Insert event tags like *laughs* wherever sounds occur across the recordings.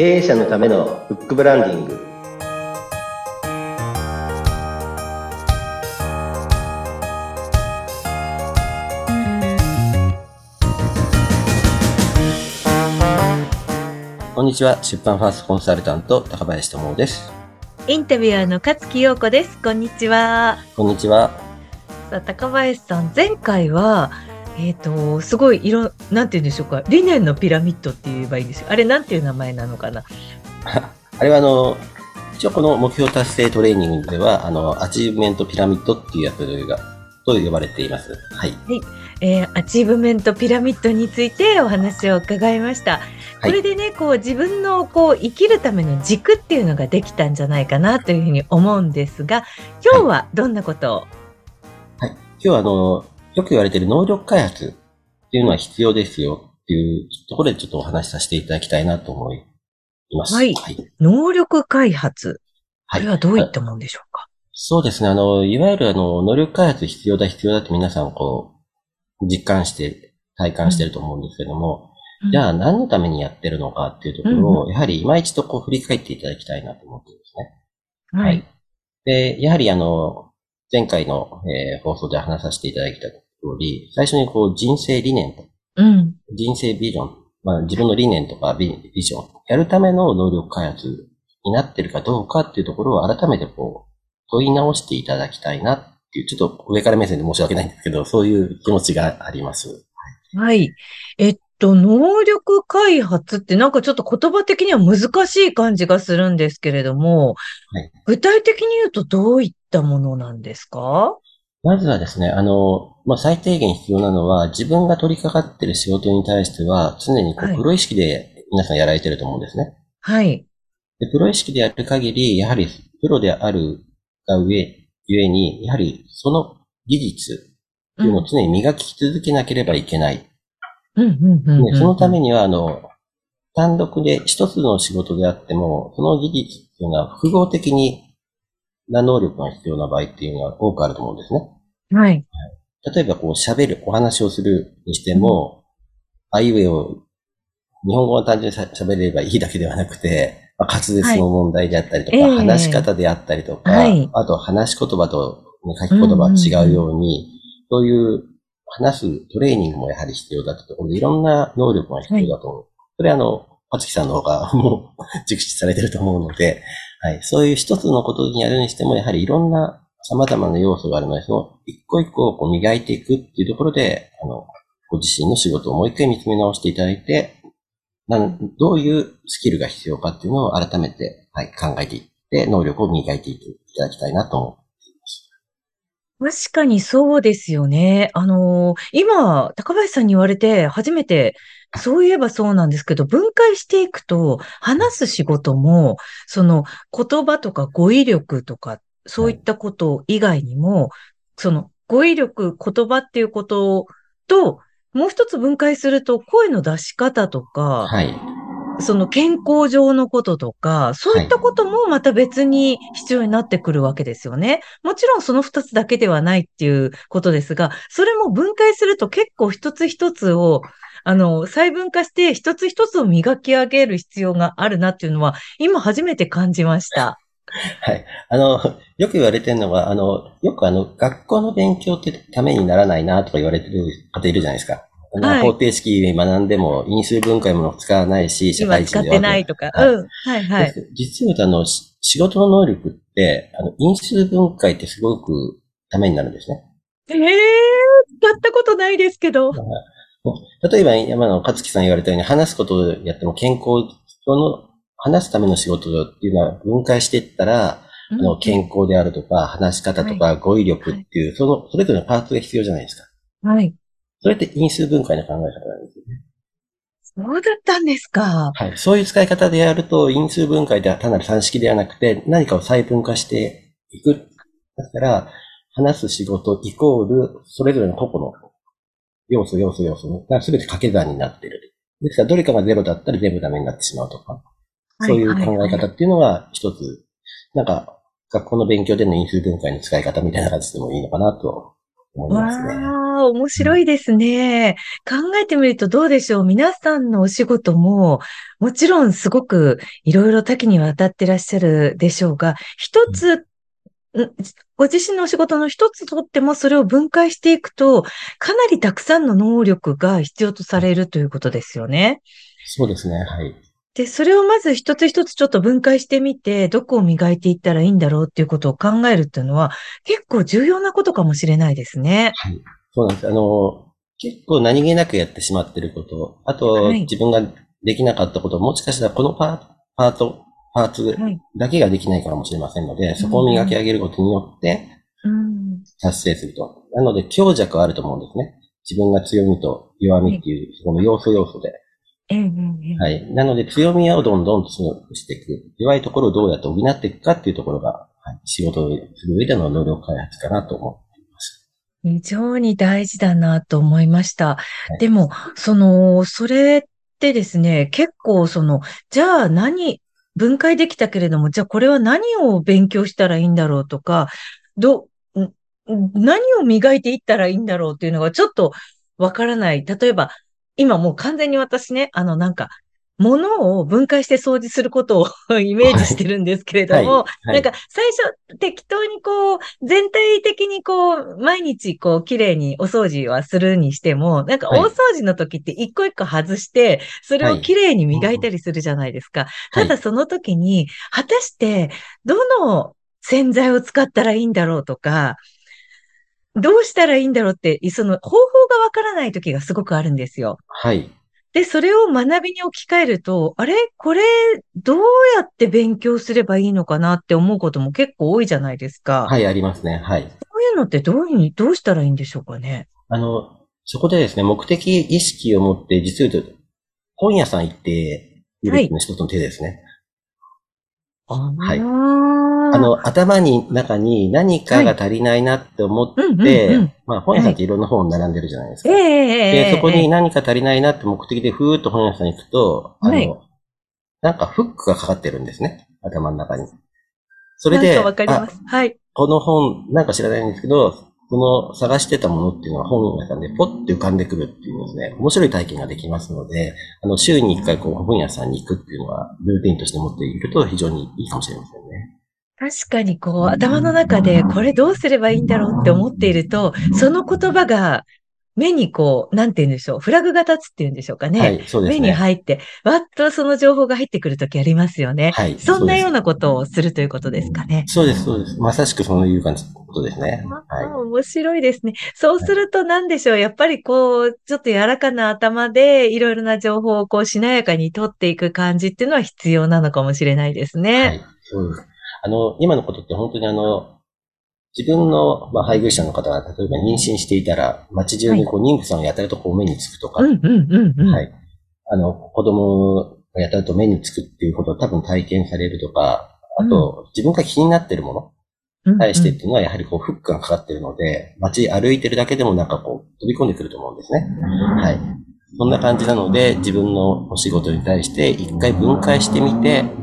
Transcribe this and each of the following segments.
経営者のためのフックブランディング。こんにちは。出版ファーストコンサルタント高林智です。インタビュアーの勝木陽子です。こんにちは。こんにちは。さあ高林さん前回はえっ、ー、とすごい色なんて言うんでしょうか理念のピラミッドって言えばいいんですよ。あれなんていう名前なのかな？*laughs* あれはあの一応この目標達成トレーニングではあのアチーブメントピラミッドっていうやつがと呼ばれています。はい。はい、えー、アチーブメントピラミッドについてお話を伺いました。これでね、こう自分のこう生きるための軸っていうのができたんじゃないかなというふうに思うんですが、今日はどんなことを、はい、はい、今日はあの、よく言われている能力開発っていうのは必要ですよっていうところでちょっとお話しさせていただきたいなと思います。はい。はい、能力開発。これはどういったものでしょうか、そうですね。あの、いわゆるあの、能力開発必要だ必要だって皆さんこう、実感して、体感してると思うんですけども、うん、じゃあ何のためにやってるのかっていうところを、うん、やはり今一度こう振り返っていただきたいなと思ってですね。はい。で、やはりあの、前回の、えー、放送で話させていただいた通り、最初にこう人生理念と、うん、人生ビジョン、まあ自分の理念とかビジョン、やるための能力開発になってるかどうかっていうところを改めてこう、問い直していただきたいなっていう、ちょっと上から目線で申し訳ないんですけど、そういう気持ちがあります。はい。えっと、能力開発ってなんかちょっと言葉的には難しい感じがするんですけれども、はい、具体的に言うとどういったものなんですか？まずはですね、あの、まあ、最低限必要なのは、自分が取り掛かっている仕事に対しては、常にこう、プロ意識で皆さんやられてると思うんですね。はい。でプロ意識でやる限り、やはりプロであるが上、ゆえに、やはりその技術っていうのを常に磨き続けなければいけない。そのためには、あの、単独で一つの仕事であっても、その技術っていうのは複合的にな能力が必要な場合っていうのは多くあると思うんですね。はい。例えば、こう喋る、お話をするにしても、うん、あいうえを、日本語は単純に喋れればいいだけではなくて、まあ、滑舌の問題であったりとか、はい、話し方であったりとか、えー、あと話し言葉と、書き言葉が違うように、そういう話すトレーニングもやはり必要だとところで、いろんな能力が必要だと思う。はい、それはあの、パツキさんの方がもう熟知されてると思うので、はい、そういう一つのことにやるにしても、やはりいろんな様々な要素があるので、その一個一個をこう磨いていくっていうところで、あの、ご自身の仕事をもう一回見つめ直していただいて、なんどういうスキルが必要かっていうのを改めて、はい、考えていって、能力を磨いていただきたいなと思っています。確かにそうですよね。あのー、今、高林さんに言われて初めて、そういえばそうなんですけど、分解していくと、話す仕事も、その言葉とか語彙力とか、そういったこと以外にも、はい、その語彙力、言葉っていうことと、もう一つ分解すると、声の出し方とか、はい。その健康上のこととか、そういったこともまた別に必要になってくるわけですよね。もちろんその二つだけではないっていうことですが、それも分解すると結構一つ一つを、あの、細分化して一つ一つを磨き上げる必要があるなっていうのは、今初めて感じました。はい。あの、よく言われてるのは、あの、よくあの、学校の勉強ってためにならないなとか言われてる方いるじゃないですか。はい、方程式学んでも因数分解も使わないし、社会人では。使ってないとか。はい、うん。はいはい。実はあの、仕事の能力って、あの、因数分解ってすごくためになるんですね。ええー、使ったことないですけど。例えば、山野勝樹さん言われたように、話すことをやっても健康、その、話すための仕事っていうのは分解していったら、あの、健康であるとか、話し方とか、語彙力っていう、その、それぞれのパーツが必要じゃないですか。はい。それって因数分解の考え方なんですよね。そうだったんですか。はい。そういう使い方でやると、因数分解では単なる算式ではなくて、何かを細分化していく。だから、話す仕事イコール、それぞれの個々の要素、要素、要素が全て掛け算になっている。ですから、どれかがゼロだったら全部ダメになってしまうとか、そういう考え方っていうのが一つ、なんか、学校の勉強での因数分解の使い方みたいな感じでもいいのかなと。わあ、面白いですね。考えてみるとどうでしょう。皆さんのお仕事も、もちろんすごくいろいろ多岐にわたってらっしゃるでしょうが、一つ、んご自身のお仕事の一つとってもそれを分解していくと、かなりたくさんの能力が必要とされるということですよね。そうですね。はい。で、それをまず一つ一つちょっと分解してみて、どこを磨いていったらいいんだろうっていうことを考えるっていうのは、結構重要なことかもしれないですね。はい。そうなんです。あの、結構何気なくやってしまってること、あと、はい自分ができなかったこと、もしかしたらこのパーパート、パーツはい。だけができないかもしれませんので、そこを磨き上げることによってうん。達成すると。なので、強弱はあると思うんですね。自分が強みと弱みっていう、そこの要素要素で。はい。なので、強みをどんどん強くしていく。弱いところをどうやって補っていくかっていうところが、はい、仕事をする上での能力開発かなと思っています。非常に大事だなと思いました。いでも、その、それってですね、結構その、じゃあ何、分解できたけれども、じゃあこれは何を勉強したらいいんだろうとか、ど、ん何を磨いていったらいいんだろうっていうのがちょっとわからない。例えば、今もう完全に私ね、あのなんか、物を分解して掃除することを *laughs* イメージしてるんですけれども、はい。はい。なんか最初適当にこう、全体的にこう、毎日こう、綺麗にお掃除はするにしても、なんかはい。大掃除の時って一個一個外して、それを綺麗に磨いたりするじゃないですか。はいただその時に、果たして、どの洗剤を使ったらいいんだろうとか、どうしたらいいんだろうって、その方法がわからない時がすごくあるんですよ。はい。で、それを学びに置き換えると、あれ？これ、どうやって勉強すればいいのかなって思うことも結構多いじゃないですか。はい、ありますね。はい。そういうのってどういうに、どうしたらいいんでしょうかね？あの、そこでですね、目的意識を持って、実を言うと、本屋さん行っていうのが一つの手ですね。はいあの、頭に、中に何かが足りないなって思って、うんうんうんまあ、本屋さんっていろんな本並んでるじゃないですか。ええええええで、そこに何か足りないなって目的でふーっと本屋さんに行くと、あの、はいなんかフックがかかってるんですね。頭の中に。それで、なんかわかりまあす。はい。この本、なんか知らないんですけど、この探してたものっていうのは本屋さんでポッて浮かんでくるっていうですね、面白い体験ができますので、あの、週に一回こう本屋さんに行くっていうのは、ルーティンとして持っていると非常にいいかもしれませんね。確かにこう、頭の中でこれどうすればいいんだろうって思っていると、その言葉が目にこう、なんて言うんでしょう、フラグが立つっていうんでしょうかね。はい、そうです目ね。に入って、わっとその情報が入ってくるときありますよね。はい。そんなような。なことをするということですかね。そうです、そうです。まさしくそういう感じのことですね。あは面白いですね。そうすると何でしょう。やっぱりこう、ちょっと柔らかな頭でいろいろな情報をこうしなやかに取っていく感じっていうのは必要なのかもしれないですい。ね。はい。そうです。あの、今のことって本当にあの、自分の、まあ、配偶者の方が例えば妊娠していたら、街中にこう、妊婦さんがやたらとこう目につくとか、うんうんうんうん。はい。あの、子供がやたらと目につくっていうことを多分体験されるとか、あと、自分が気になってるものうんうんに対してっていうのはやはりこう、フックがかかってるので、街歩いてるだけでもなんかこう、飛び込んでくると思うんですね。はい。そんな感じなので、自分のお仕事に対して一回分解してみて、はい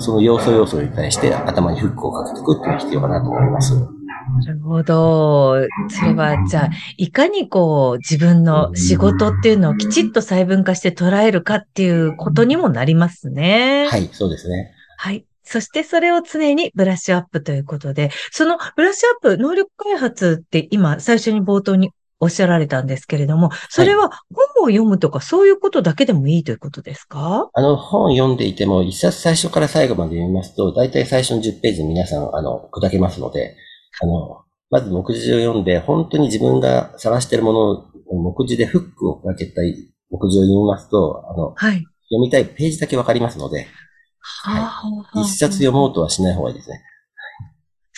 その要素要素に対して頭にフックをかけていくっていうのが必要かなと思います。なるほど。それは、じゃあ、いかにこう、自分の仕事っていうのをきちっと細分化して捉えるかっていうことにもなりますね。はい、そうですね。はい。そしてそれを常にブラッシュアップということで、そのブラッシュアップ、能力開発って今最初に冒頭におっしゃられたんですけれども、それは本を読むとかそういうことだけでもいいということですか？あの、本読んでいても、一冊最初から最後まで読みますと、大体最初の10ページ皆さん、あの、砕けますので、あの、まず目次を読んで、本当に自分が探しているものを目次でフックをかけたい目次を読みますと、あの、はい。読みたいページだけわかりますので、はあ一冊読もうとはしない方がいいですね。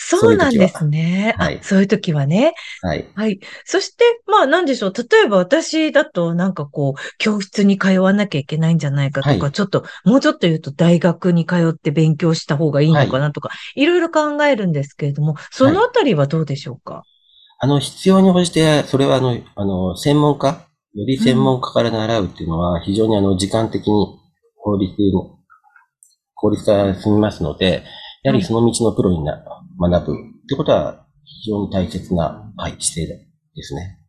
そうなんですね。そういう時ははいあそういう時はね。はい。はい。そして、まあ、なんでしょう。例えば私だと、なんかこう、教室に通わなきゃいけないんじゃないかとか、はいちょっと、もうちょっと言うと大学に通って勉強した方がいいのかなとか、い、ろいろ考えるんですけれども、そのあたりはどうでしょうか、あの、必要に応じて、それはあの、あの、専門家、より専門家から習うっていうのは、非常にあの、時間的に効率の、効率化が進みますので、やはりその道のプロにな学ぶってことは、非常に大切な、はい、姿勢ですね。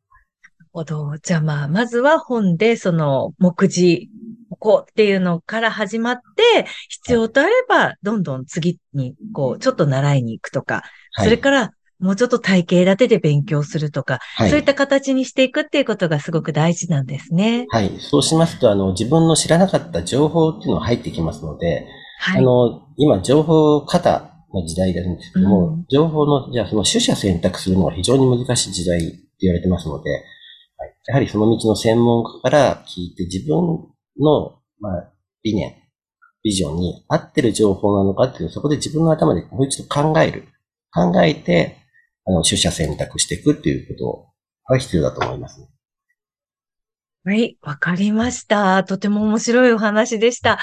ほど。じゃあまあ、まずは本でその目次、ここっていうのから始まって、必要とあれば、どんどん次に、こう、ちょっと習いに行くとか、はい。それから、もうちょっと体系立てで勉強するとか、はい、そういった形にしていくっていうことがすごく大事なんですね。はい。そうしますと、あの、自分の知らなかった情報っていうのが入ってきますので、はい。あの、今、情報型の時代なんですけども、うん情報の、じゃあその取捨選択するのが非常に難しい時代って言われてますので、はい、やはりその道の専門家から聞いて自分の、まあ、理念、ビジョンに合ってる情報なのかっていうそこで自分の頭でもう一度考える。考えて、あの、取捨選択していくっていうことが必要だと思いますね。はい、わかりました。とても面白いお話でした。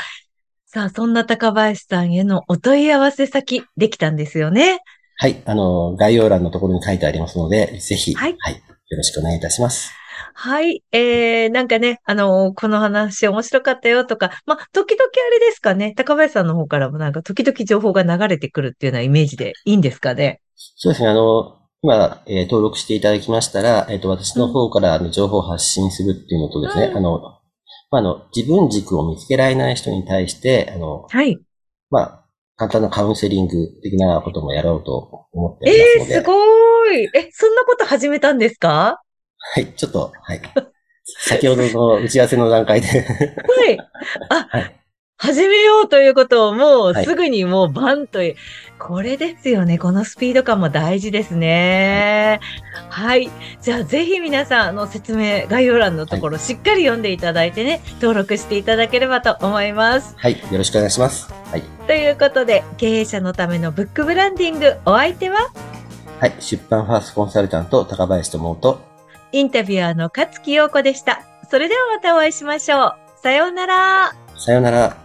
さあ、そんな高林さんへのお問い合わせ先、できたんですよね。はい。あの、概要欄のところに書いてありますので、ぜひ、はいはい。よろしくお願いいたします。はい。えー、なんかね、あのこの話面白かったよとか、まあ、時々あれですかね、高林さんの方からもなんか時々情報が流れてくるっていうようなイメージでいいんですかね。そうですね。あの、今、えー登録していただきましたら、えっ、と、私の方からあの情報を発信するっていうのとですね、うんあの、まあ、あの、自分軸を見つけられない人に対して、あの、はい。まあ、簡単なカウンセリング的なこともやろうと思ってえおりますので、ー、すごーい。え、そんなこと始めたんですか？はい、ちょっと、はい。先ほどの打ち合わせの段階で、はい。あ、はい始めようということをもうはいすぐにもうバンという、これですよね。このスピード感も大事ですね。はい。じゃあぜひ皆さん、あの説明、概要欄のところしっかり読んでいただいてね、登録していただければと思います。はい、よろしくお願いします。はい。ということで、経営者のためのブックブランディング、お相手は？はい、出版ファーストコンサルタント、高林智と、インタビュアーの勝木陽子でした。それではまたお会いしましょう。さようなら。さようなら。